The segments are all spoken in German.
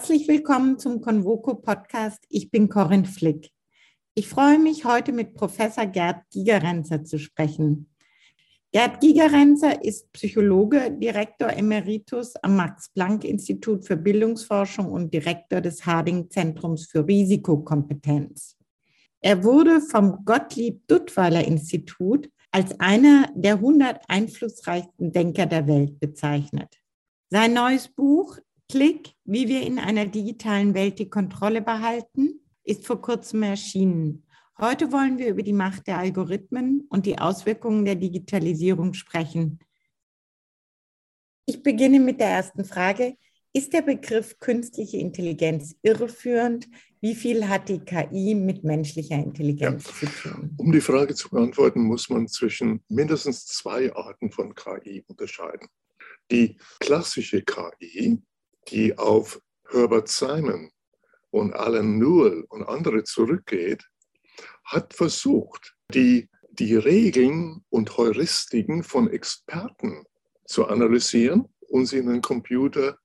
Herzlich willkommen zum Convoco Podcast. Ich bin Corinne Flick. Ich freue mich, heute mit Professor Gerd Gigerenzer zu sprechen. Gerd Gigerenzer ist Psychologe, Direktor Emeritus am Max-Planck-Institut für Bildungsforschung und Direktor des Harding-Zentrums für Risikokompetenz. Er wurde vom Gottlieb-Duttweiler-Institut als einer der 100 einflussreichsten Denker der Welt bezeichnet. Sein neues Buch Klick, wie wir in einer digitalen Welt die Kontrolle behalten, ist vor kurzem erschienen. Heute wollen wir über die Macht der Algorithmen und die Auswirkungen der Digitalisierung sprechen. Ich beginne mit der ersten Frage. Ist der Begriff künstliche Intelligenz irreführend? Wie viel hat die KI mit menschlicher Intelligenz ja. zu tun? Um die Frage zu beantworten, muss man zwischen mindestens zwei Arten von KI unterscheiden. Die klassische KI, die auf Herbert Simon und Alan Newell und andere zurückgeht, hat versucht, die, die Regeln und Heuristiken von Experten zu analysieren und sie in einen Computer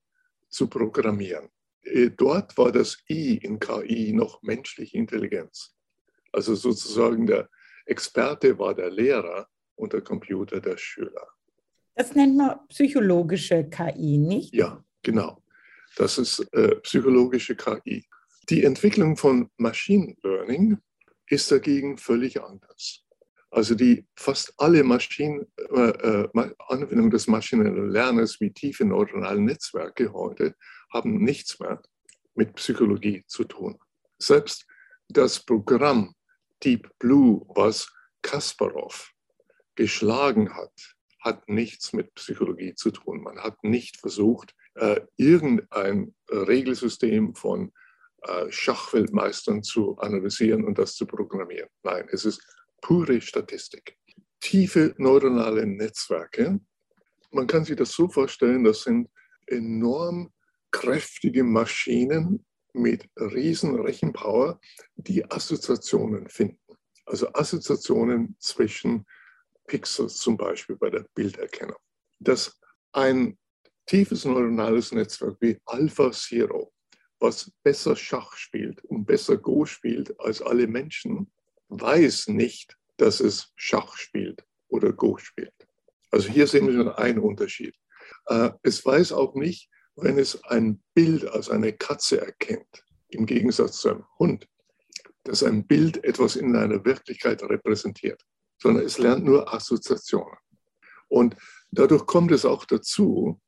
zu programmieren. Äh, dort war das I in KI noch menschliche Intelligenz. Also sozusagen der Experte war der Lehrer und der Computer der Schüler. Das nennt man psychologische KI, nicht? Ja, genau. Das ist äh, psychologische KI. Die Entwicklung von Machine Learning ist dagegen völlig anders. Also die fast alle Maschinen, äh, äh Anwendungen des maschinellen Lernens wie tiefe neuronale Netzwerke heute haben nichts mehr mit Psychologie zu tun. Selbst das Programm Deep Blue, was Kasparov geschlagen hat, hat nichts mit Psychologie zu tun. Man hat nicht versucht, äh, irgendein Regelsystem von äh, Schachweltmeistern zu analysieren und das zu programmieren. Nein, es ist pure Statistik. Tiefe neuronale Netzwerke, man kann sich das so vorstellen, das sind enorm kräftige Maschinen mit riesen Rechenpower, die Assoziationen finden. Also Assoziationen zwischen Pixels zum Beispiel bei der Bilderkennung. Dass ein tiefes neuronales Netzwerk wie Alpha Zero, was besser Schach spielt und besser Go spielt als alle Menschen, weiß nicht, dass es Schach spielt oder Go spielt. Also hier sehen wir schon einen Unterschied. Äh, es weiß auch nicht, wenn es ein Bild als eine Katze erkennt, im Gegensatz zu einem Hund, dass ein Bild etwas in einer Wirklichkeit repräsentiert, sondern es lernt nur Assoziationen. Und dadurch kommt es auch dazu,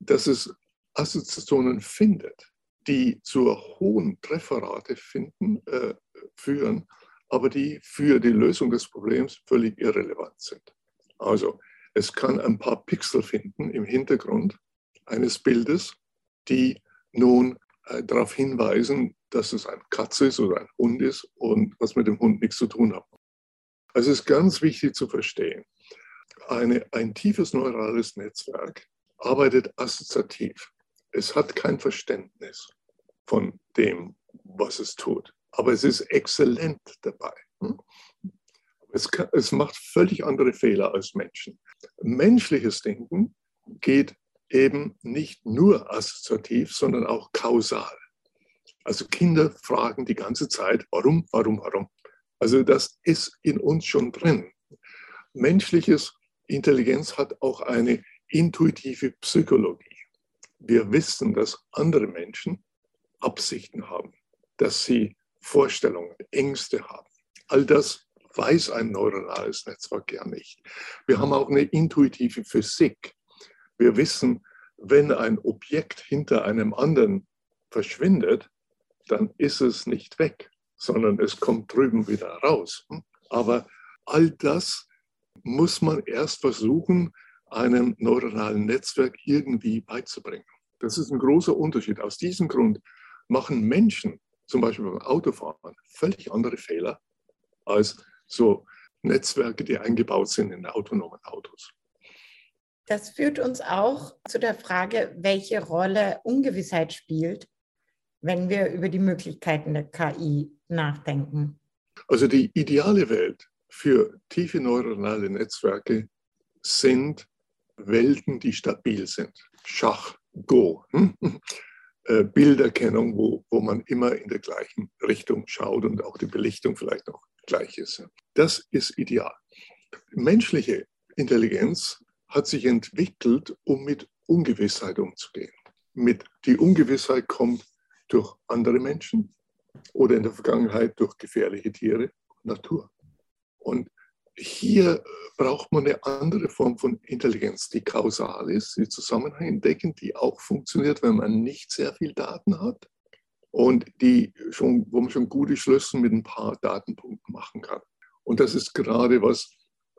dass es Assoziationen findet, die zur hohen Trefferrate finden, äh, führen, aber die für die Lösung des Problems völlig irrelevant sind. Also es kann ein paar Pixel finden im Hintergrund eines Bildes, die nun äh, darauf hinweisen, dass es ein Katze ist oder ein Hund ist und was mit dem Hund nichts zu tun hat. Also es ist ganz wichtig zu verstehen, eine, ein tiefes neurales Netzwerk arbeitet assoziativ. Es hat kein Verständnis von dem, was es tut. Aber es ist exzellent dabei. Hm? Es, kann, es macht völlig andere Fehler als Menschen. Menschliches Denken geht eben nicht nur assoziativ, sondern auch kausal. Also Kinder fragen die ganze Zeit, warum, warum, warum. Also das ist in uns schon drin. Menschliches Intelligenz hat auch eine intuitive Psychologie. Wir wissen, dass andere Menschen Absichten haben, dass sie Vorstellungen, Ängste haben. All das weiß ein neuronales Netzwerk ja nicht. Wir haben auch eine intuitive Physik. Wir wissen, wenn ein Objekt hinter einem anderen verschwindet, dann ist es nicht weg, sondern es kommt drüben wieder raus. Aber all das muss man erst versuchen, einem neuronalen Netzwerk irgendwie beizubringen. Das ist ein großer Unterschied. Aus diesem Grund machen Menschen, zum Beispiel beim Autofahren, völlig andere Fehler als so Netzwerke, die eingebaut sind in autonomen Autos. Das führt uns auch zu der Frage, welche Rolle Ungewissheit spielt, wenn wir über die Möglichkeiten der KI nachdenken. Also die ideale Welt für tiefe neuronale Netzwerke sind Welten, die stabil sind. Schach, Go. Hm? äh, Bilderkennung, wo, wo man immer in der gleichen Richtung schaut und auch die Belichtung vielleicht noch gleich ist. Das ist ideal. Menschliche Intelligenz hat sich entwickelt, um mit Ungewissheit umzugehen. Mit die Ungewissheit kommt durch andere Menschen oder in der Vergangenheit durch gefährliche Tiere, Natur. Und hier braucht man eine andere Form von Intelligenz, die kausal ist, die Zusammenhänge die auch funktioniert, wenn man nicht sehr viel Daten hat und die schon, wo man schon gute Schlüsse mit ein paar Datenpunkten machen kann. Und das ist gerade was,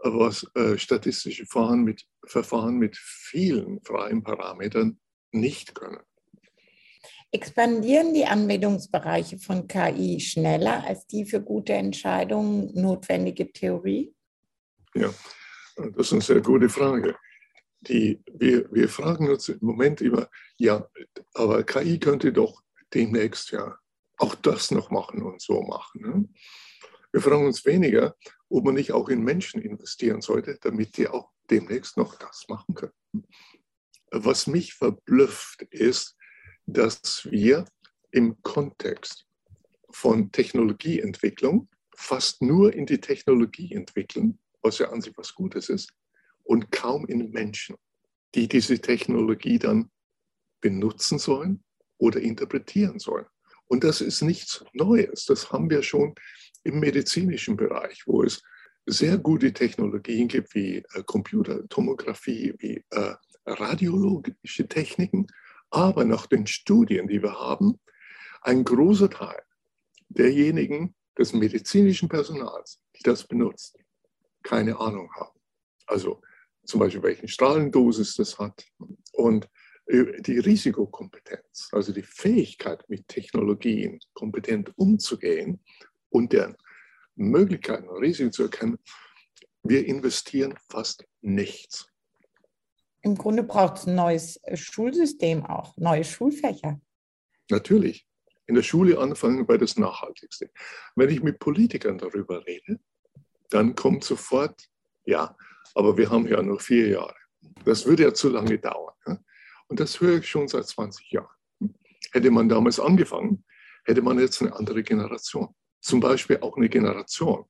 was äh, statistische Verfahren mit, Verfahren mit vielen freien Parametern nicht können. Expandieren die Anwendungsbereiche von KI schneller als die für gute Entscheidungen notwendige Theorie? Ja, das ist eine sehr gute Frage. Die, wir, wir fragen uns im Moment immer, ja, aber KI könnte doch demnächst ja auch das noch machen und so machen. Ne? Wir fragen uns weniger, ob man nicht auch in Menschen investieren sollte, damit die auch demnächst noch das machen können. Was mich verblüfft ist, dass wir im Kontext von Technologieentwicklung fast nur in die Technologie entwickeln, was ja an sich was Gutes ist, und kaum in Menschen, die diese Technologie dann benutzen sollen oder interpretieren sollen. Und das ist nichts Neues. Das haben wir schon im medizinischen Bereich, wo es sehr gute Technologien gibt wie äh, Computertomographie, wie äh, radiologische Techniken, aber nach den Studien, die wir haben, ein großer Teil derjenigen des medizinischen Personals, die das benutzen, keine Ahnung haben. Also zum Beispiel, welchen Strahlendosis das hat und äh, die Risikokompetenz, also die Fähigkeit, mit Technologien kompetent umzugehen und deren Möglichkeiten und Risiken zu erkennen, wir investieren fast nichts. Im Grunde braucht es ein neues äh, Schulsystem auch, neue Schulfächer. Natürlich. In der Schule anfangen bei das Nachhaltigste. Wenn ich mit Politikern darüber rede, dann kommt sofort, ja, aber wir haben ja nur vier Jahre. Das würde ja zu lange dauern. Und das höre ich schon seit 20 Jahren. Hätte man damals angefangen, hätte man jetzt eine andere Generation. Zum Beispiel auch eine Generation,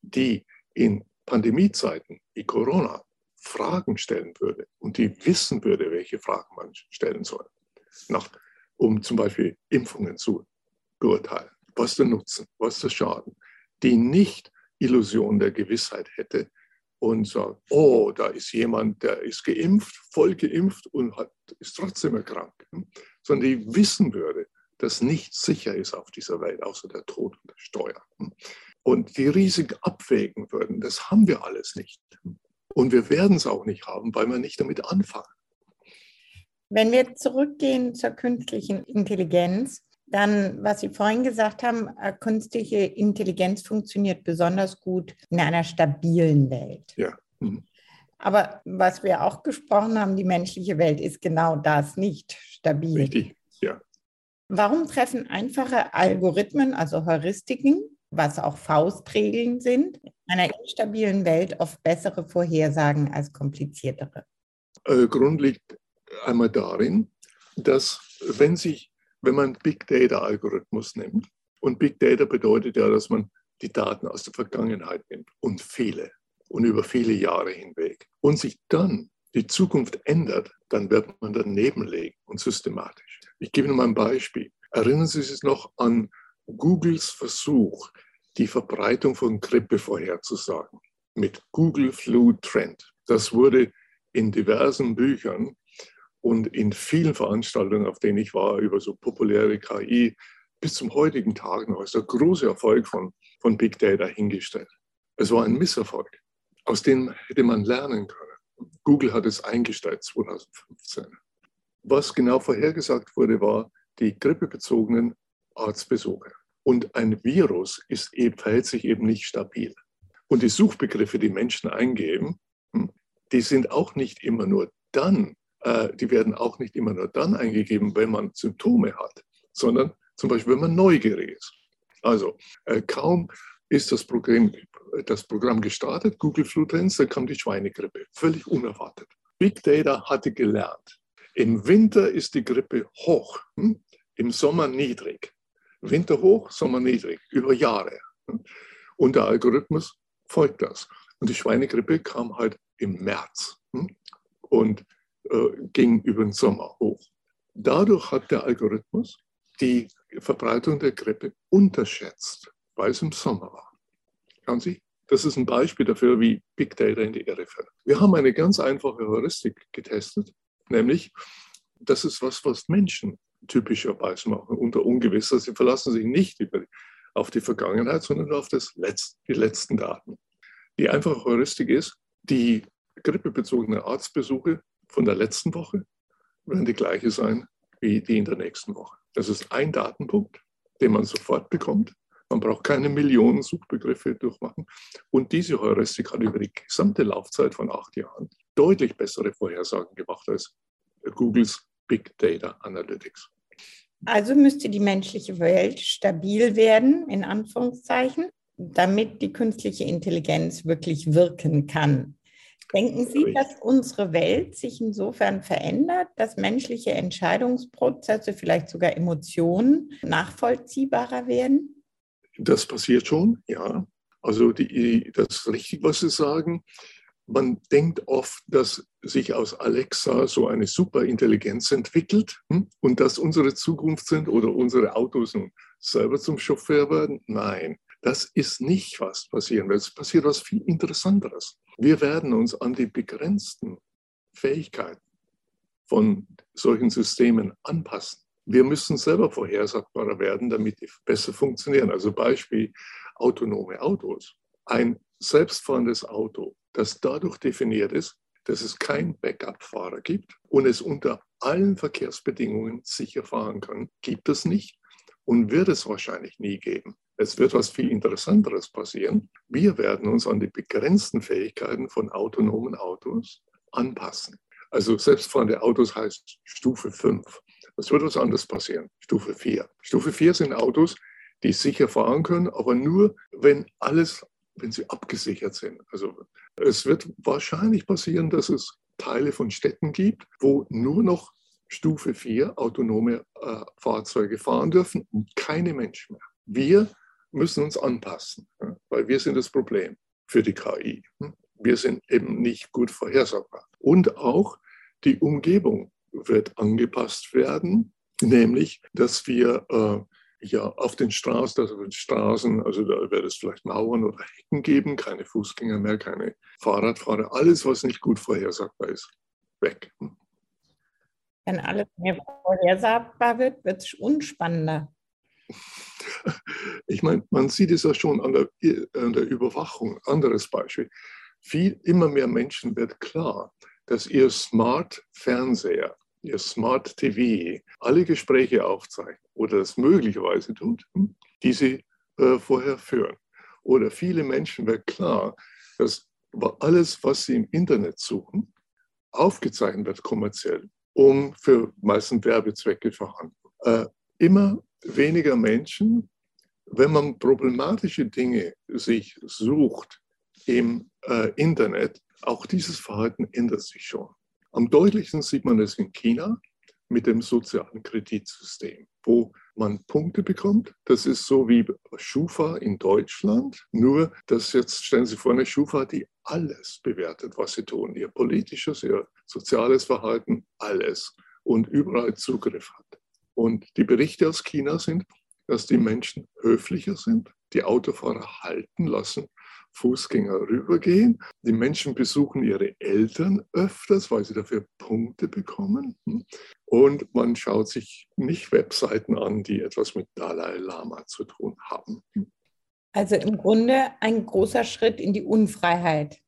die in Pandemiezeiten wie Corona Fragen stellen würde und die wissen würde, welche Fragen man stellen soll, nach, um zum Beispiel Impfungen zu beurteilen. Was der Nutzen, was der Schaden, die nicht Illusion der Gewissheit hätte und sagt, oh, da ist jemand, der ist geimpft, voll geimpft und hat, ist trotzdem erkrankt, sondern die wissen würde, dass nichts sicher ist auf dieser Welt, außer der Tod und der Steuer. Und die Risiken abwägen würden, das haben wir alles nicht. Und wir werden es auch nicht haben, weil wir nicht damit anfangen. Wenn wir zurückgehen zur künstlichen Intelligenz, dann, was Sie vorhin gesagt haben, äh, künstliche Intelligenz funktioniert besonders gut in einer stabilen Welt. Ja. Mhm. Aber was wir auch gesprochen haben, die menschliche Welt ist genau das nicht stabil. Richtig, ja. Warum treffen einfache Algorithmen, also Heuristiken, was auch Faustregeln sind, in einer instabilen Welt oft bessere Vorhersagen als kompliziertere? Äh, Grund liegt einmal darin, dass wenn sich, wenn man Big Data Algorithmus nimmt, und Big Data bedeutet ja, dass man die Daten aus der Vergangenheit nimmt und viele und über viele Jahre hinweg und sich dann die Zukunft ändert, dann wird man daneben legen und systematisch. Ich gebe Ihnen mal ein Beispiel. Erinnern Sie sich noch an Googles Versuch, die Verbreitung von Grippe vorherzusagen mit Google Flu Trend. Das wurde in diversen Büchern und in vielen Veranstaltungen, auf denen ich war, über so populäre KI, bis zum heutigen Tag noch als der große Erfolg von, von Big Data hingestellt. Es war ein Misserfolg, aus dem hätte man lernen können. Google hat es eingestellt 2015. Was genau vorhergesagt wurde, war die grippebezogenen Arztbesuche. Und ein Virus ist, verhält sich eben nicht stabil. Und die Suchbegriffe, die Menschen eingeben, hm, die sind auch nicht immer nur dann, die werden auch nicht immer nur dann eingegeben, wenn man Symptome hat, sondern zum Beispiel, wenn man neugierig ist. Also äh, kaum ist das Programm, das Programm gestartet, Google Flu Trends, dann kam die Schweinegrippe, völlig unerwartet. Big Data hatte gelernt, im Winter ist die Grippe hoch. Hm? im Sommer niedrig. Winter hoch, Sommer niedrig, über Jahre. Und der Algorithmus folgt das. Und die Schweinegrippe kam halt im März hm, und äh, ging über den Sommer hoch. Dadurch hat der Algorithmus die Verbreitung der Grippe unterschätzt, weil es im Sommer war. Schauen Sie, das ist ein Beispiel dafür, wie Big Data in die Irre fällt. Wir haben eine ganz einfache Heuristik getestet, nämlich, das ist was, was Menschen typischerweise machen, unter Ungewissheit. Sie verlassen sich nicht auf die Vergangenheit, sondern auf das Letz-, die letzten Daten. Die einfache Heuristik ist, die grippebezogenen Arztbesuche von der letzten Woche werden die gleiche sein wie die in der nächsten Woche. Das ist ein Datenpunkt, den man sofort bekommt. Man braucht keine Millionen Suchbegriffe durchmachen. Und diese Heuristik hat über die gesamte Laufzeit von acht Jahren deutlich bessere Vorhersagen gemacht als Googles Big Data Analytics. Also müsste die menschliche Welt stabil werden, in Anführungszeichen, damit die künstliche Intelligenz wirklich wirken kann. Denken Sie, dass unsere Welt sich insofern verändert, dass menschliche Entscheidungsprozesse, vielleicht sogar Emotionen nachvollziehbarer werden? Das passiert schon, ja. Also die, das ist richtig, was Sie sagen. Man denkt oft, dass sich aus Alexa so eine Superintelligenz entwickelt hm, und dass unsere Zukunft sind oder unsere Autos nun selber zum Chauffeur werden. Nein, das ist nicht was passieren wird. Es passiert was viel Interessanteres. Wir werden uns an die begrenzten Fähigkeiten von solchen Systemen anpassen. Wir müssen selber vorhersagbarer werden, damit die besser funktionieren. Also Beispiel autonome Autos. Ein selbstfahrendes Auto, das dadurch definiert ist, dass es keinen Backup-Fahrer gibt und es unter allen Verkehrsbedingungen sicher fahren kann, gibt es nicht und wird es wahrscheinlich nie geben. Es wird was viel Interessanteres passieren. Wir werden uns an die begrenzten Fähigkeiten von autonomen Autos anpassen. Also selbstfahrende Autos heißt Stufe 5. Es wird was anderes passieren. Stufe 4. Stufe 4 sind Autos, die sicher fahren können, aber nur, wenn alles, wenn sie abgesichert sind. Also es wird wahrscheinlich passieren, dass es Teile von Städten gibt, wo nur noch Stufe 4 autonome äh, Fahrzeuge fahren dürfen und keine Menschen mehr. Wir müssen uns anpassen, weil wir sind das Problem für die KI. Wir sind eben nicht gut vorhersagbar. Und auch die Umgebung wird angepasst werden, nämlich dass wir äh, ja auf den Straßen, also den Straßen, also da wird es vielleicht Mauern oder Hecken geben, keine Fußgänger mehr, keine Fahrradfahrer, alles, was nicht gut vorhersagbar ist, weg. Wenn alles mehr vorhersagbar wird, wird es unspannender. Ich meine, man sieht es ja schon an der, an der Überwachung. Anderes Beispiel. Viel, immer mehr Menschen wird klar, dass ihr Smart-Fernseher, ihr Smart-TV alle Gespräche aufzeichnen oder das möglicherweise tut, hm, die sie äh, vorher führen. Oder viele Menschen wird klar, dass alles, was sie im Internet suchen, aufgezeichnet wird kommerziell, um für meistens Werbezwecke vorhanden. Äh, immer weniger Menschen, wenn man problematische Dinge sich sucht im äh, Internet, auch dieses Verhalten ändert sich schon. Am deutlichsten sieht man es in China mit dem sozialen Kreditsystem, wo man Punkte bekommt. Das ist so wie Schufa in Deutschland, nur dass jetzt stellen Sie vor eine Schufa, die alles bewertet, was sie tun, ihr politisches, ihr soziales Verhalten, alles und überall Zugriff hat. Und die Berichte aus China sind, dass die Menschen höflicher sind, die Autofahrer halten lassen, Fußgänger rübergehen. Die Menschen besuchen ihre Eltern öfters, weil sie dafür Punkte bekommen. Und man schaut sich nicht Webseiten an, die etwas mit Dalai Lama zu tun haben. Also im Grunde ein großer Schritt in die Unfreiheit.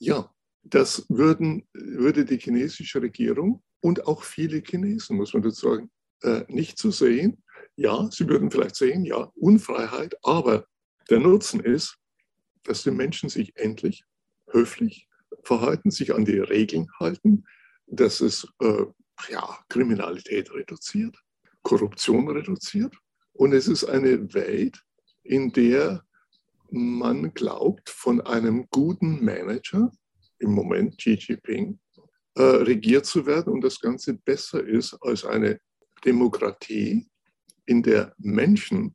Ja, das würden, würde die chinesische Regierung und auch viele Chinesen, muss man dazu sagen, äh, nicht zu sehen. Ja, sie würden vielleicht sehen, ja, Unfreiheit, aber der Nutzen ist, dass die Menschen sich endlich höflich verhalten, sich an die Regeln halten, dass es äh, ja, Kriminalität reduziert, Korruption reduziert. Und es ist eine Welt, in der man glaubt, von einem guten Manager, im Moment Xi Jinping, äh, regiert zu werden und das Ganze besser ist als eine Demokratie, in der Menschen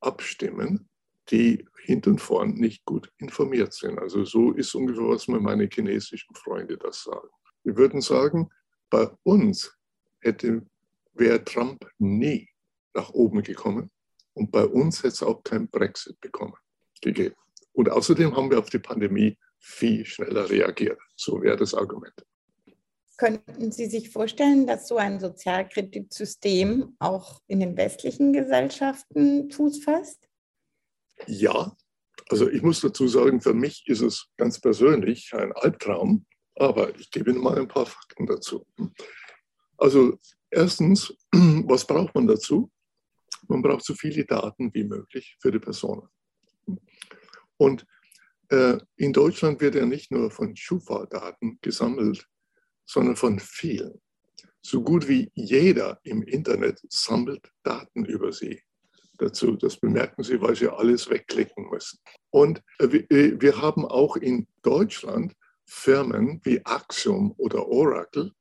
abstimmen, die hinten und vorn nicht gut informiert sind. Also so ist ungefähr, was mir meine chinesischen Freunde das sagen. Wir würden sagen, bei uns hätte, wäre Trump nie nach oben gekommen und bei uns hätte es auch kein Brexit bekommen, gegeben. Und außerdem haben wir auf die Pandemie viel schneller reagiert. So wäre das Argument. Könnten Sie sich vorstellen, dass so ein Sozialkreditsystem auch in den westlichen Gesellschaften Fuß fasst? Ja, also ich muss dazu sagen, für mich ist es ganz persönlich ein Albtraum, aber ich gebe Ihnen mal ein paar Fakten dazu. Also erstens, was braucht man dazu? Man braucht so viele Daten wie möglich für die Person. Und äh, in Deutschland wird ja nicht nur von Schufa-Daten gesammelt, sondern von vielen. So gut wie jeder im Internet sammelt Daten über sie. Dazu, das bemerken Sie, weil Sie alles wegklicken müssen. Und äh, äh, wir haben auch in Deutschland Firmen wie Axiom oder Oracle,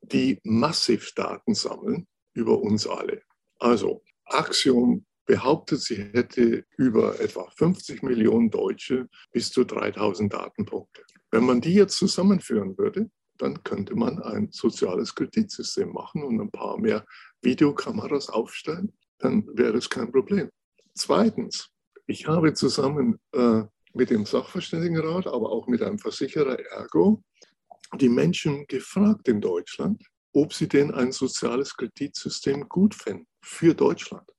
die massiv Daten sammeln über uns alle. Also Axiom behauptet, sie hätte über etwa 50 Millionen Deutsche bis zu 3000 Datenpunkte. Wenn man die jetzt zusammenführen würde, dann könnte man ein soziales Kreditsystem machen und ein paar mehr Videokameras aufstellen. Dann wäre es kein Problem. Zweitens, ich habe zusammen äh, mit dem Sachverständigenrat, aber auch mit einem Versicherer Ergo die Menschen gefragt in Deutschland, ob sie denn ein soziales Kreditsystem gut finden für Deutschland.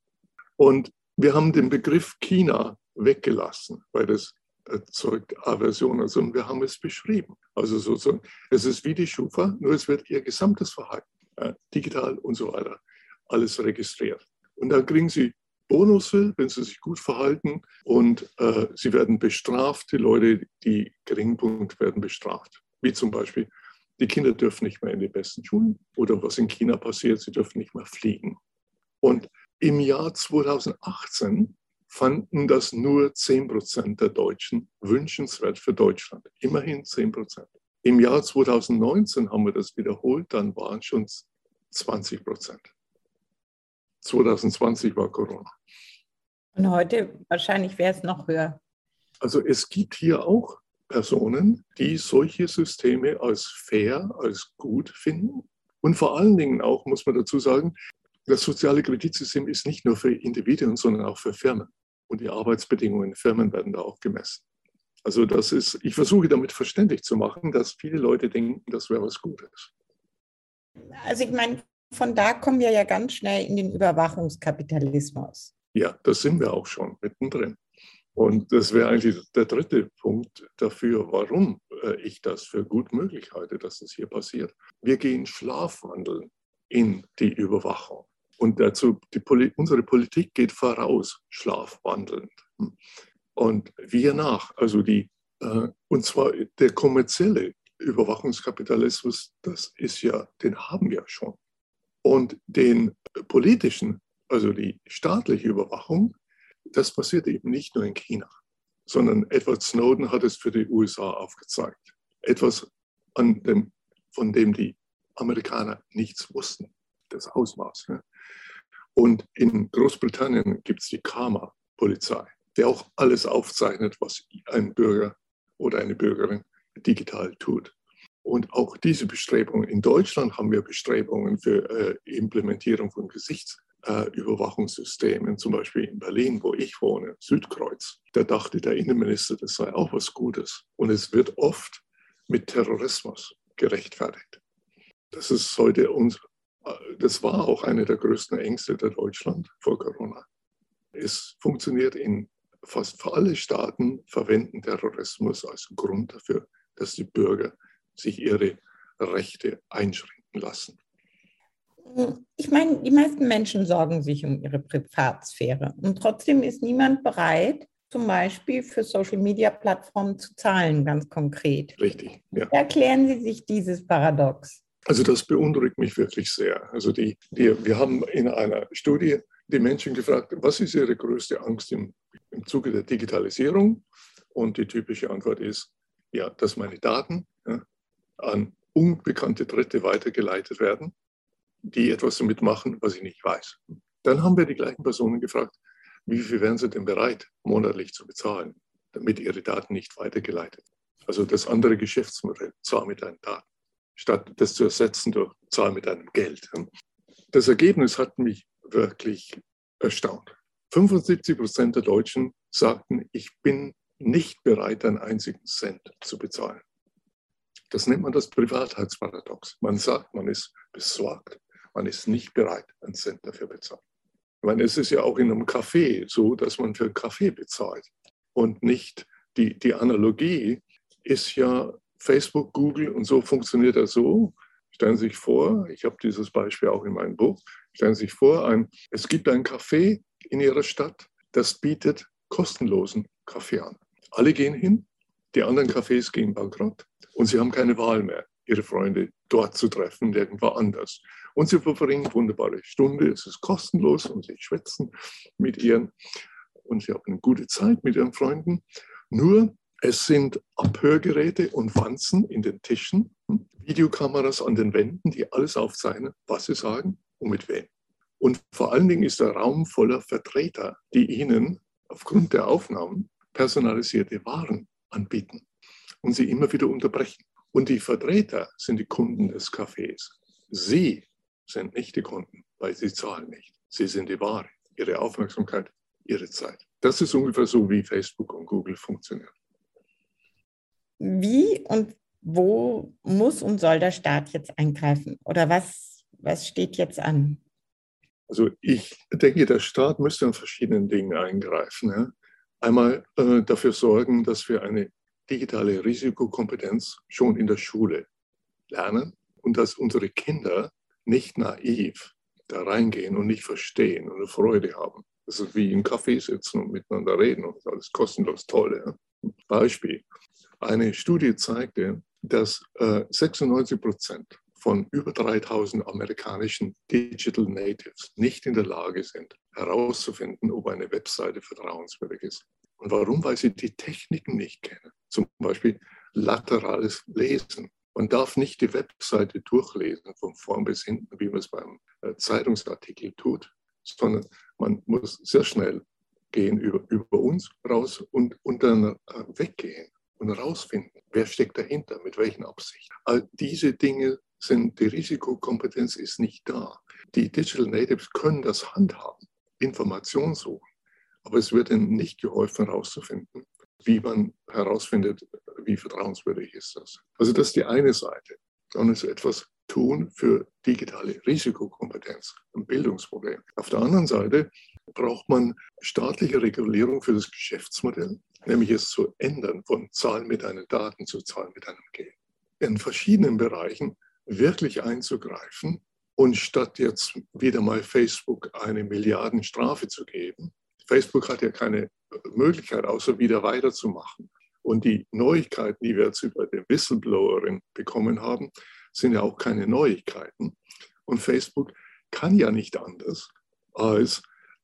Und wir haben den Begriff China weggelassen, weil das erzeugt Aversion. Also wir haben es beschrieben. Also sozusagen, es ist wie die Schufa, nur es wird ihr gesamtes Verhalten, äh, digital und so weiter, alles registriert. Und dann kriegen sie Bonusse, wenn sie sich gut verhalten und äh, sie werden bestraft. Die Leute, die geringen Punkt werden bestraft. Wie zum Beispiel, die Kinder dürfen nicht mehr in die besten Schulen oder was in China passiert, sie dürfen nicht mehr fliegen. Und im Jahr 2018 fanden das nur 10 Prozent der Deutschen wünschenswert für Deutschland. Immerhin 10 Prozent. Im Jahr 2019 haben wir das wiederholt, dann waren es schon 20 Prozent. 2020 war Corona. Und heute wahrscheinlich wäre es noch höher. Also es gibt hier auch Personen, die solche Systeme als fair, als gut finden. Und vor allen Dingen auch, muss man dazu sagen, das soziale Kreditsystem ist nicht nur für Individuen, sondern auch für Firmen und die Arbeitsbedingungen in Firmen werden da auch gemessen. Also das ist, ich versuche damit verständlich zu machen, dass viele Leute denken, das wäre was Gutes. Also ich meine, von da kommen wir ja ganz schnell in den Überwachungskapitalismus. Ja, da sind wir auch schon mittendrin. Und das wäre eigentlich der dritte Punkt dafür, warum äh, ich das für gut möglich halte, dass das hier passiert. Wir gehen Schlafwandeln in die Überwachung. Und dazu, Poli unsere Politik geht voraus, schlafwandelnd. Und wir nach. Also die, äh, und zwar der kommerzielle Überwachungskapitalismus, das ist ja, den haben wir schon. Und den politischen, also die staatliche Überwachung, das passiert eben nicht nur in China, sondern Edward Snowden hat es für die USA aufgezeigt. Etwas, dem, von dem die Amerikaner nichts wussten, das Ausmaß. Ne? Und in Großbritannien gibt es die Karma-Polizei, der auch alles aufzeichnet, was ein Bürger oder eine Bürgerin digital tut. Und auch diese Bestrebungen, in Deutschland haben wir Bestrebungen für äh, Implementierung von Gesichtsüberwachungssystemen, äh, zum Beispiel in Berlin, wo ich wohne, Südkreuz. Da dachte der Innenminister, das sei auch was Gutes. Und es wird oft mit Terrorismus gerechtfertigt. Das ist heute uns, das war auch eine der größten Ängste der Deutschland vor Corona. Es funktioniert in fast alle Staaten, verwenden Terrorismus als Grund dafür, dass die Bürger sich ihre Rechte einschränken lassen. Ich meine, die meisten Menschen sorgen sich um ihre Privatsphäre und trotzdem ist niemand bereit, zum Beispiel für Social-Media-Plattformen zu zahlen, ganz konkret. Richtig, ja. Erklären Sie sich dieses Paradox. Also das beunruhigt mich wirklich sehr. Also die, die, wir haben in einer Studie die Menschen gefragt, was ist ihre größte Angst im, im Zuge der Digitalisierung? Und die typische Antwort ist, ja, dass meine Daten ja, an unbekannte Dritte weitergeleitet werden, die etwas damit machen, was ich nicht weiß. Dann haben wir die gleichen Personen gefragt, wie viel wären sie denn bereit, monatlich zu bezahlen, damit ihre Daten nicht weitergeleitet Also das andere Geschäftsmodell, zahl mit deinen Daten, statt das zu ersetzen durch zahl mit deinem Geld. Das Ergebnis hat mich wirklich erstaunt. 75 Prozent der Deutschen sagten, ich bin nicht bereit, einen einzigen Cent zu bezahlen. Das nennt man das Privatheitsparadox. Man sagt, man ist besorgt, man ist nicht bereit, einen Cent dafür bezahlen. Ich meine, es ist ja auch in einem Café so, dass man für Kaffee bezahlt und nicht die, die Analogie ist ja Facebook, Google und so funktioniert das so. Stellen Sie sich vor, ich habe dieses Beispiel auch in meinem Buch, stellen Sie sich vor, ein, es gibt ein Café in Ihrer Stadt, das bietet kostenlosen Kaffee an. Alle gehen hin, die anderen Cafés gehen bankrott und Sie haben keine Wahl mehr, Ihre Freunde dort zu treffen, irgendwo anders. Und Sie verbringen wunderbare Stunde, es ist kostenlos und Sie schwätzen mit Ihren und Sie haben eine gute Zeit mit Ihren Freunden. Nur es sind Abhörgeräte und Wanzen in den Tischen, hm, Videokameras an den Wänden, die alles aufzeichnen, was sie sagen und mit wem. Und vor allen Dingen ist der Raum voller Vertreter, die Ihnen aufgrund der Aufnahmen personalisierte Waren anbieten und Sie immer wieder unterbrechen. Und die Vertreter sind die Kunden des Cafés. Sie sind nicht die Kunden, weil sie zahlen nicht. Sie sind die Ware, ihre Aufmerksamkeit, ihre Zeit. Das ist ungefähr so, wie Facebook und Google funktionieren. Wie und wo muss und soll der Staat jetzt eingreifen? Oder was, was steht jetzt an? Also ich denke, der Staat müsste an verschiedenen Dingen eingreifen. Ja. Einmal äh, dafür sorgen, dass wir eine digitale Risikokompetenz schon in der Schule lernen und dass unsere Kinder nicht naiv da reingehen und nicht verstehen und eine Freude haben. Das ist wie im Café sitzen und miteinander reden und alles kostenlos toll. Ja. Beispiel. Eine Studie zeigte, dass äh, 96 Prozent von über 3000 amerikanischen Digital Natives nicht in der Lage sind, herauszufinden, ob eine Webseite vertrauenswürdig ist. Und warum? Weil sie die Techniken nicht kennen. Zum Beispiel laterales Lesen. Man darf nicht die Webseite durchlesen, von vorn bis hinten, wie man es beim äh, Zeitungsartikel tut, sondern man muss sehr schnell gehen über, über uns raus und, und dann äh, weggehen und herausfinden, wer steckt dahinter, mit welchen Absichten. All diese Dinge sind, die Risikokompetenz ist nicht da. Die Digital Natives können das handhaben, Informationen suchen, aber es wird ihnen nicht geholfen herauszufinden, wie man herausfindet, wie vertrauenswürdig ist das. Also das ist die eine Seite. Dann ist etwas tun für digitale Risikokompetenz, ein Bildungsproblem. Auf der anderen Seite braucht man staatliche Regulierung für das Geschäftsmodell nämlich es zu ändern von Zahlen mit einem Daten zu Zahlen mit einem Geld. In verschiedenen Bereichen wirklich einzugreifen und statt jetzt wieder mal Facebook eine Milliardenstrafe zu geben, Facebook hat ja keine Möglichkeit, außer wieder weiterzumachen. Und die Neuigkeiten, die wir jetzt über den Whistleblowerin bekommen haben, sind ja auch keine Neuigkeiten. Und Facebook kann ja nicht anders, als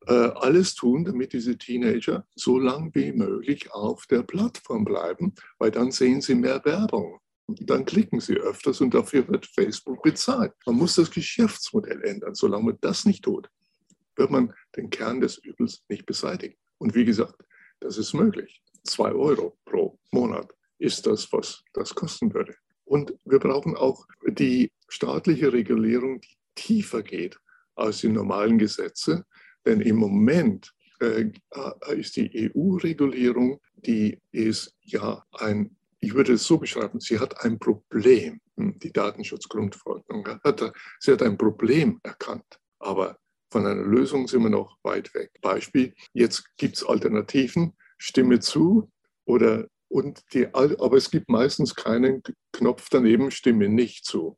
äh, alles tun, damit diese Teenager so lang wie möglich auf der Plattform bleiben, weil dann sehen sie mehr Werbung. Dann klicken sie öfters und dafür wird Facebook bezahlt. Man muss das Geschäftsmodell ändern. Solange man das nicht tut, wird man den Kern des Übels nicht beseitigen. Und wie gesagt, das ist möglich. Zwei Euro pro Monat ist das, was das kosten würde. Und wir brauchen auch die staatliche Regulierung, die tiefer geht als die normalen Gesetze, denn im Moment äh, äh ist die EU-Regulierung, die ist ja ein, ich würde es so beschreiben, sie hat ein Problem. Hm, die Datenschutzgrundverordnung hat, sie hat ein Problem erkannt, aber von einer Lösung sind wir noch weit weg. Beispiel, jetzt gibt es Alternativen, stimme zu oder und die, aber es gibt meistens keinen Knopf daneben, stimme nicht zu,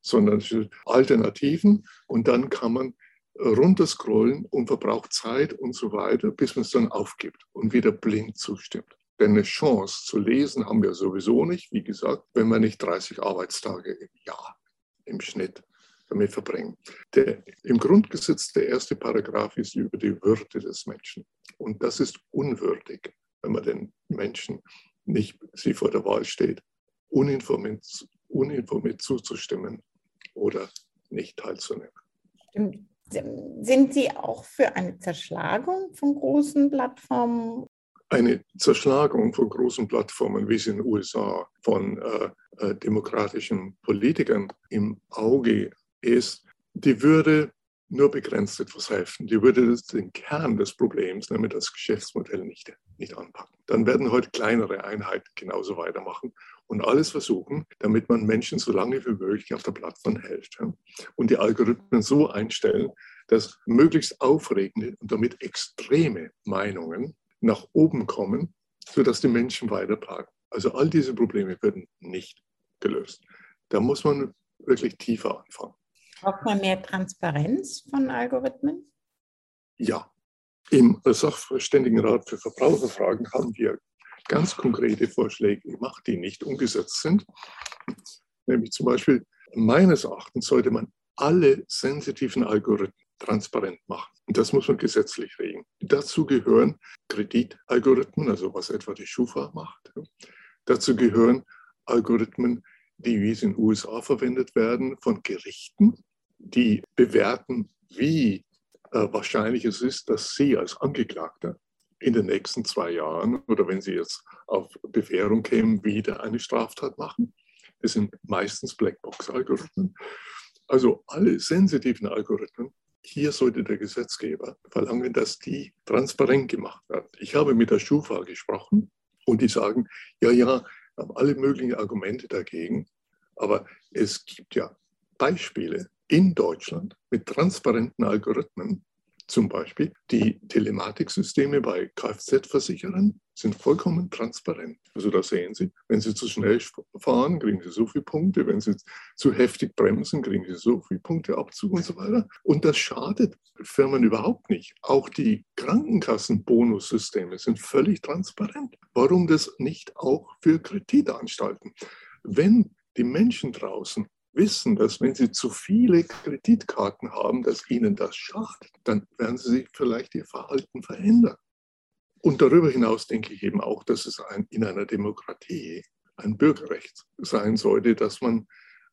sondern Alternativen und dann kann man runterscrollen und verbraucht Zeit und so weiter, bis man es dann aufgibt und wieder blind zustimmt. Denn eine Chance zu lesen haben wir sowieso nicht, wie gesagt, wenn wir nicht 30 Arbeitstage im Jahr im Schnitt damit verbringen. Der, Im Grundgesetz der erste Paragraph ist über die Würde des Menschen. Und das ist unwürdig, wenn man den Menschen nicht sie vor der Wahl steht, uninformiert, uninformiert zuzustimmen oder nicht teilzunehmen. Stimmt Sind Sie auch für eine Zerschlagung von großen Plattformen? Eine Zerschlagung von großen Plattformen, wie es in den USA von äh, äh, demokratischen Politikern im Auge ist, die würde nur begrenzt etwas helfen. Die würde den Kern des Problems, nämlich das Geschäftsmodell, nicht, nicht anpacken. Dann werden heute kleinere Einheiten genauso weitermachen und alles versuchen, damit man Menschen so lange wie möglich auf der Plattform hält. Und die Algorithmen so einstellen, dass möglichst aufregende und damit extreme Meinungen nach oben kommen, sodass die Menschen weiterplagen. Also all diese Probleme werden nicht gelöst. Da muss man wirklich tiefer anfangen. Braucht man mehr Transparenz von Algorithmen? Ja. Im Sachverständigenrat für Verbraucherfragen haben wir ganz konkrete Vorschläge gemacht, die nicht umgesetzt sind. Nämlich zum Beispiel, meines Erachtens sollte man alle sensitiven Algorithmen transparent machen. Und das muss man gesetzlich regeln. Dazu gehören Kreditalgorithmen, also was etwa die Schufa macht. Dazu gehören Algorithmen, die wie es in den USA verwendet werden, von Gerichten, die bewerten, wie äh, wahrscheinlich es ist, dass Sie als Angeklagter in den nächsten zwei Jahren oder wenn Sie jetzt auf Bewährung kämen, wieder eine Straftat machen. Das sind meistens Blackbox-Algorithmen. Also alle sensitiven Algorithmen, hier sollte der Gesetzgeber verlangen, dass die transparent gemacht werden. Ich habe mit der Schufa gesprochen und die sagen, ja, ja, haben alle möglichen Argumente dagegen, aber es gibt ja Beispiele in Deutschland mit transparenten Algorithmen, zum Beispiel die Telematiksysteme bei Kfz-Versicherern sind vollkommen transparent. Also da sehen Sie, wenn Sie zu schnell fahren, kriegen Sie so viele Punkte, wenn Sie zu heftig bremsen, kriegen Sie so viele Punkte Abzug und so weiter. Und das schadet Firmen überhaupt nicht. Auch die Krankenkassenbonussysteme sind völlig transparent. Warum das nicht auch für Kreditanstalten? Wenn die Menschen draußen wissen, dass wenn sie zu viele Kreditkarten haben, dass ihnen das schadet, dann werden sie sich vielleicht ihr Verhalten verändern. Und darüber hinaus denke ich eben auch, dass es ein, in einer Demokratie ein Bürgerrecht sein sollte, dass man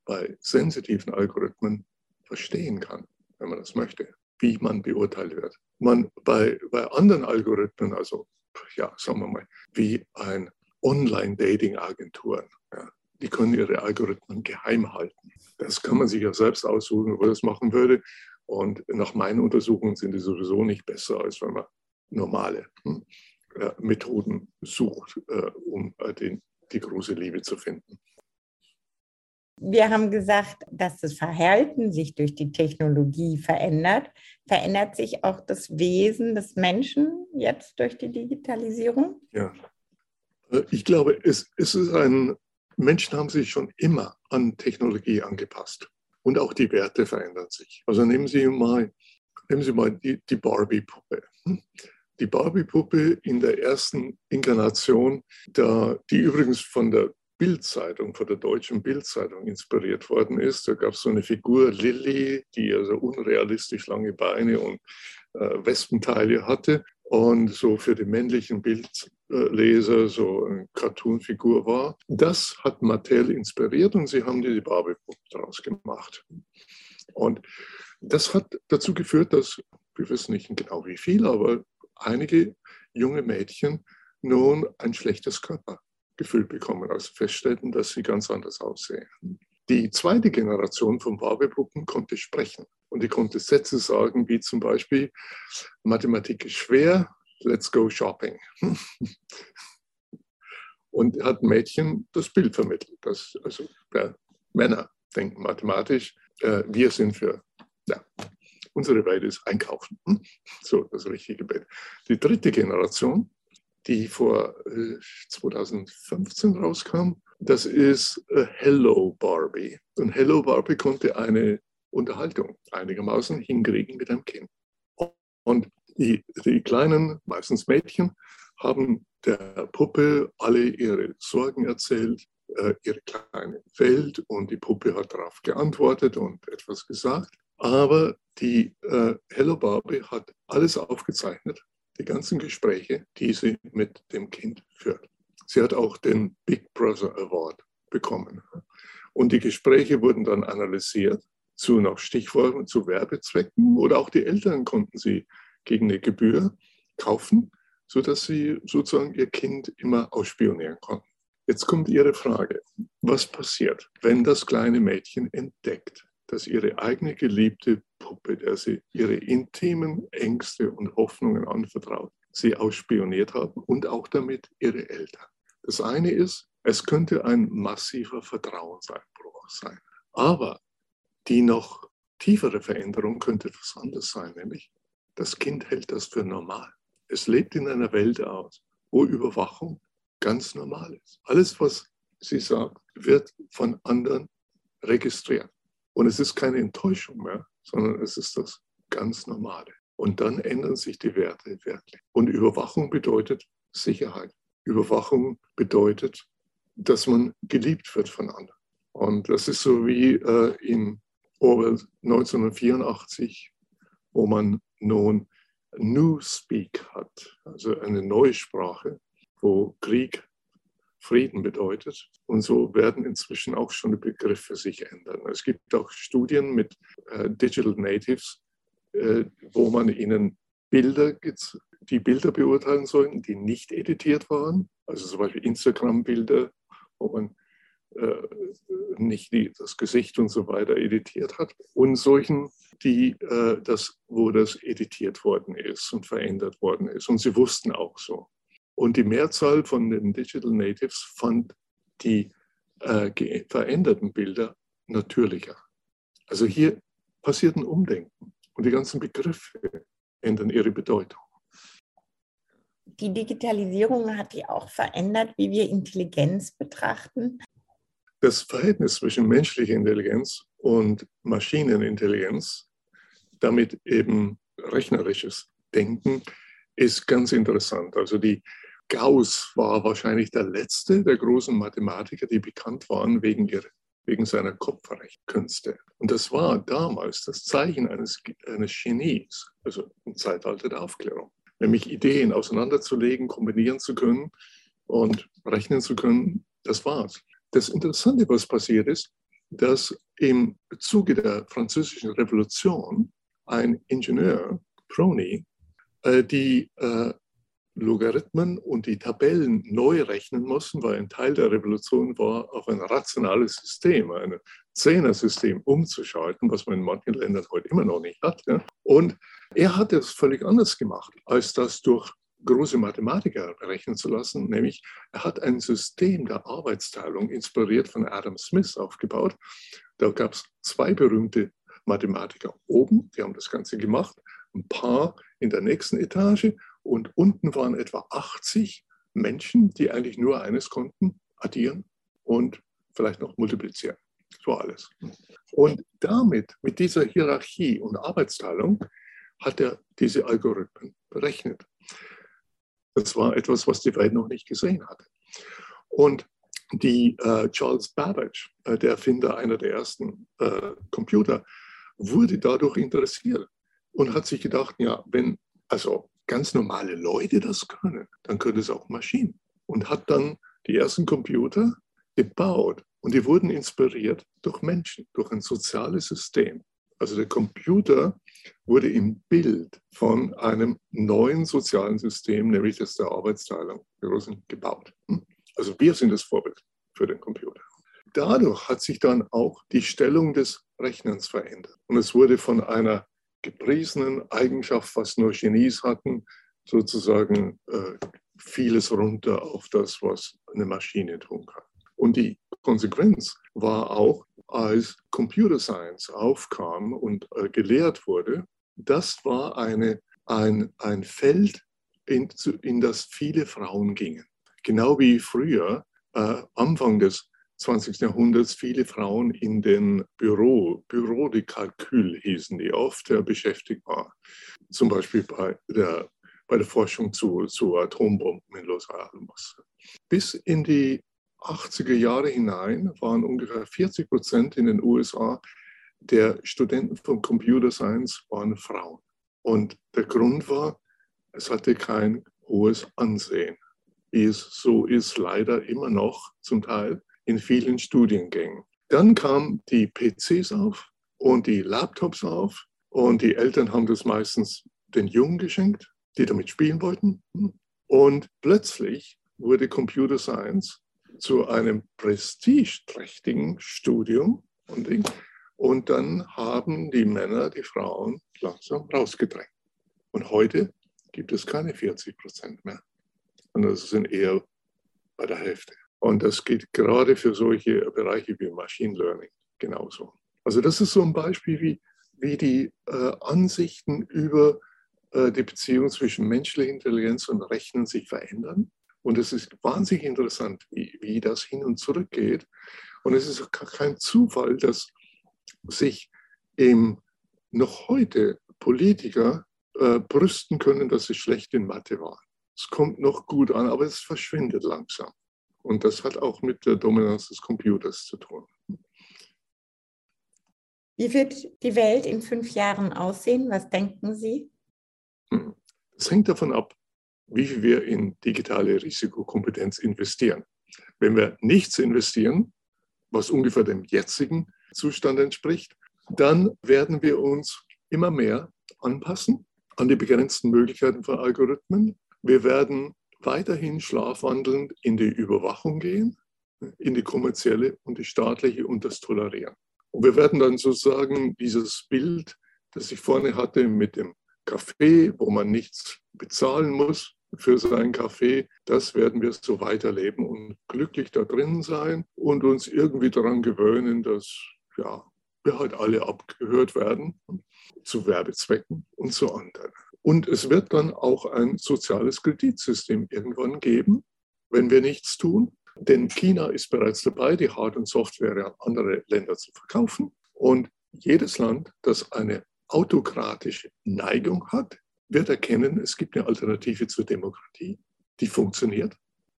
bei sensitiven Algorithmen verstehen kann, wenn man das möchte, wie man beurteilt wird. Man bei, bei anderen Algorithmen, also ja, sagen wir mal, wie ein Online-Dating-Agenturen, die können ihre Algorithmen geheim halten. Das kann man sich ja selbst aussuchen, ob man das machen würde. Und nach meinen Untersuchungen sind die sowieso nicht besser, als wenn man normale hm, äh, Methoden sucht, äh, um äh, den, die große Liebe zu finden. Wir haben gesagt, dass das Verhalten sich durch die Technologie verändert. Verändert sich auch das Wesen des Menschen jetzt durch die Digitalisierung? Ja. Äh, ich glaube, es, es ist ein Menschen haben sich schon immer an Technologie angepasst und auch die Werte verändern sich. Also nehmen Sie mal, nehmen Sie mal die, die Barbie-Puppe. Die Barbie-Puppe in der ersten Inkarnation, da, die übrigens von der Bildzeitung, von der deutschen Bildzeitung inspiriert worden ist. Da gab es so eine Figur, Lilly, die also unrealistisch lange Beine und äh, Wespenteile hatte und so für die männlichen Bildleser so eine Cartoonfigur war. Das hat Mattel inspiriert und sie haben die Barbie-Puppe daraus gemacht. Und das hat dazu geführt, dass, wir wissen nicht genau wie viel, aber einige junge Mädchen nun ein schlechtes Körpergefühl bekommen, also feststellten, dass sie ganz anders aussehen. Die zweite Generation von Barbie-Puppen konnte sprechen und die konnte Sätze sagen, wie zum Beispiel, Mathematik ist schwer, let's go shopping. und hat Mädchen das Bild vermittelt, dass also ja, Männer denken mathematisch, äh, wir sind für, ja, unsere Welt ist einkaufen. So das richtige Bild. Die dritte Generation, die vor äh, 2015 rauskam, das ist äh, Hello Barbie. Und Hello Barbie konnte eine Unterhaltung einigermaßen hinkriegen mit einem Kind. Und die, die kleinen, meistens Mädchen, haben der Puppe alle ihre Sorgen erzählt, äh, ihre kleine Welt und die Puppe hat darauf geantwortet und etwas gesagt. Aber die äh, Hello Barbie hat alles aufgezeichnet, die ganzen Gespräche, die sie mit dem Kind führt. Sie hat auch den Big Brother Award bekommen. Und die Gespräche wurden dann analysiert zu noch Stichworten zu Werbezwecken oder auch die Eltern konnten sie gegen eine Gebühr kaufen, sodass sie sozusagen ihr Kind immer ausspionieren konnten. Jetzt kommt Ihre Frage. Was passiert, wenn das kleine Mädchen entdeckt, dass ihre eigene geliebte Puppe, der sie ihre intimen Ängste und Hoffnungen anvertraut, sie ausspioniert haben und auch damit ihre Eltern? Das eine ist, es könnte ein massiver Vertrauenseinbruch sein. Aber die noch tiefere Veränderung könnte etwas anderes sein, nämlich das Kind hält das für normal. Es lebt in einer Welt aus, wo Überwachung ganz normal ist. Alles, was sie sagt, wird von anderen registriert. Und es ist keine Enttäuschung mehr, sondern es ist das ganz Normale. Und dann ändern sich die Werte wirklich. Und Überwachung bedeutet Sicherheit. Überwachung bedeutet, dass man geliebt wird von anderen. Und das ist so wie äh, in Orwell 1984, wo man nun Newspeak hat, also eine neue Sprache, wo Krieg Frieden bedeutet. Und so werden inzwischen auch schon die Begriffe sich ändern. Es gibt auch Studien mit äh, Digital Natives, äh, wo man ihnen Bilder, die Bilder beurteilen soll, die nicht editiert waren, also zum Beispiel Instagram-Bilder, wo man äh, nicht die, das Gesicht und so weiter editiert hat, und solchen, die, äh, das, wo das editiert worden ist und verändert worden ist. Und sie wussten auch so. Und die Mehrzahl von den Digital Natives fand die äh, veränderten Bilder natürlicher. Also hier passiert ein Umdenken und die ganzen Begriffe ändern ihre Bedeutung. Die Digitalisierung hat die auch verändert, wie wir Intelligenz betrachten. Das Verhältnis zwischen menschlicher Intelligenz und Maschinenintelligenz, damit eben rechnerisches Denken, ist ganz interessant. Also die Gauss war wahrscheinlich der letzte der großen Mathematiker, die bekannt waren wegen, ihrer, wegen seiner Kopfrechnkünste. Und das war damals das Zeichen eines, eines Genies, also im Zeitalter der Aufklärung, nämlich Ideen auseinanderzulegen, kombinieren zu können und rechnen zu können. Das war's. Das Interessante, was passiert ist, dass im Zuge der Französischen Revolution ein Ingenieur, Prony, äh, die äh, Logarithmen und die Tabellen neu rechnen mussten, weil ein Teil der Revolution war, auf ein rationales System, ein Zehner-System umzuschalten, was man in manchen Ländern heute immer noch nicht hat. Und er hat es völlig anders gemacht, als das durch große Mathematiker berechnen zu lassen, nämlich er hat ein System der Arbeitsteilung inspiriert von Adam Smith aufgebaut. Da gab es zwei berühmte Mathematiker oben, die haben das Ganze gemacht, ein paar in der nächsten Etage und unten waren etwa 80 Menschen, die eigentlich nur eines konnten, addieren und vielleicht noch multiplizieren. War alles. Und damit, mit dieser Hierarchie und Arbeitsteilung, hat er diese Algorithmen berechnet. Das war etwas, was die Welt noch nicht gesehen hatte. Und die äh, Charles Babbage, äh, der Erfinder einer der ersten äh, Computer, wurde dadurch interessiert und hat sich gedacht, ja, wenn also ganz normale Leute das können, dann können es auch Maschinen. Und hat dann die ersten Computer gebaut und die wurden inspiriert durch Menschen, durch ein soziales System. Also der Computer wurde im Bild von einem neuen sozialen System, nämlich das der Arbeitsteilung, gebaut. Hm? Also wir sind das Vorbild für den Computer. Dadurch hat sich dann auch die Stellung des Rechnens verändert. Und es wurde von einer gepriesenen Eigenschaft, was nur Genies hatten, sozusagen äh, vieles runter auf das, was eine Maschine tun kann. Und die Konsequenz war auch, als Computer Science aufkam und äh, gelehrt wurde, das war eine, ein, ein Feld, in, in das viele Frauen gingen. Genau wie früher, äh, Anfang des 20. Jahrhunderts viele Frauen in den Büro, Büro de Calcul hießen die oft, beschäftigt waren. Zum Beispiel bei der, bei der Forschung zu, zu Atombomben in Los Alamos. Bis in die 80er Jahre hinein waren ungefähr 40 Prozent in den USA der Studenten von Computer Science waren Frauen. Und der Grund war, es hatte kein hohes Ansehen, wie es so ist, leider immer noch zum Teil in vielen Studiengängen. Dann kamen die PCs auf und die Laptops auf und die Eltern haben das meistens den Jungen geschenkt, die damit spielen wollten. Und plötzlich wurde Computer Science zu einem prestigeträchtigen Studium und, und dann haben die Männer die Frauen langsam rausgedrängt. Und heute gibt es keine 40 Prozent mehr, sondern es sind eher bei der Hälfte. Und das geht gerade für solche Bereiche wie Machine Learning genauso. Also das ist so ein Beispiel, wie, wie die äh, Ansichten über äh, die Beziehung zwischen menschlicher Intelligenz und Rechnen sich verändern. Und es ist wahnsinnig interessant, wie, wie das hin und zurück geht. Und es ist kein Zufall, dass sich eben noch heute Politiker äh, brüsten können, dass sie schlecht in Mathe waren. Es kommt noch gut an, aber es verschwindet langsam. Und das hat auch mit der Dominanz des Computers zu tun. Wie wird die Welt in fünf Jahren aussehen? Was denken Sie? Hm. Es hängt davon ab, wie viel wir in digitale Risikokompetenz investieren. Wenn wir nichts investieren, was ungefähr dem jetzigen Zustand entspricht, dann werden wir uns immer mehr anpassen an die begrenzten Möglichkeiten von Algorithmen. Wir werden weiterhin schlafwandelnd in die Überwachung gehen, in die kommerzielle und die staatliche und das Tolerieren. Und wir werden dann sozusagen dieses Bild, das ich vorne hatte mit dem Café, wo man nichts bezahlen muss für seinen Kaffee, das werden wir so weiterleben und glücklich da drin sein und uns irgendwie daran gewöhnen, dass ja, wir halt alle abgehört werden zu Werbezwecken und zu anderen. Und es wird dann auch ein soziales Kreditsystem irgendwann geben, wenn wir nichts tun. Denn China ist bereits dabei, die Hard- und Software an andere Länder zu verkaufen. Und jedes Land, das eine autokratische Neigung hat, wird erkennen, es gibt eine Alternative zur Demokratie, die funktioniert,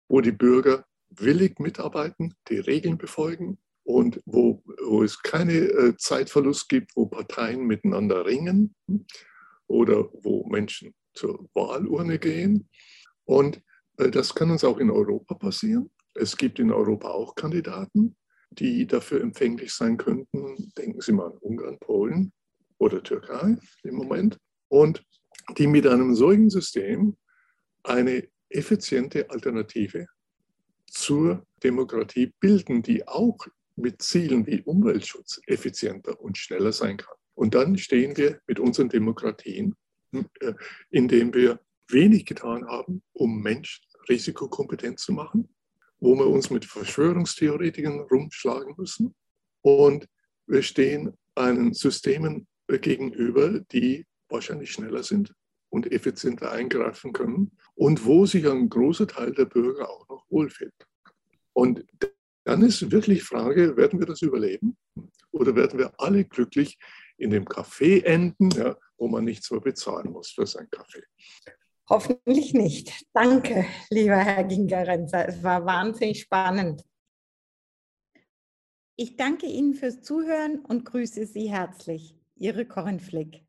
wo die Bürger willig mitarbeiten, die Regeln befolgen und wo, wo es keine äh, Zeitverlust gibt, wo Parteien miteinander ringen oder wo Menschen zur Wahlurne gehen. Und äh, das kann uns auch in Europa passieren. Es gibt in Europa auch Kandidaten, die dafür empfänglich sein könnten. Denken Sie mal an Ungarn, Polen oder Türkei im Moment. Und die mit einem solchen System eine effiziente Alternative zur Demokratie bilden, die auch mit Zielen wie Umweltschutz effizienter und schneller sein kann. Und dann stehen wir mit unseren Demokratien, äh, indem wir wenig getan haben, um Menschen risikokompetent zu machen, wo wir uns mit Verschwörungstheoretikern rumschlagen müssen. Und wir stehen einen Systemen gegenüber, die wahrscheinlich schneller sind und effizienter eingreifen können und wo sich ein großer Teil der Bürger auch noch wohlfühlt. Und dann ist wirklich die Frage, werden wir das überleben oder werden wir alle glücklich in dem Café enden, ja, wo man nichts mehr bezahlen muss für sein Kaffee? Hoffentlich nicht. Danke, lieber Herr Gingerenzer. Es war wahnsinnig spannend. Ich danke Ihnen fürs Zuhören und grüße Sie herzlich. Ihre Corinne Flick.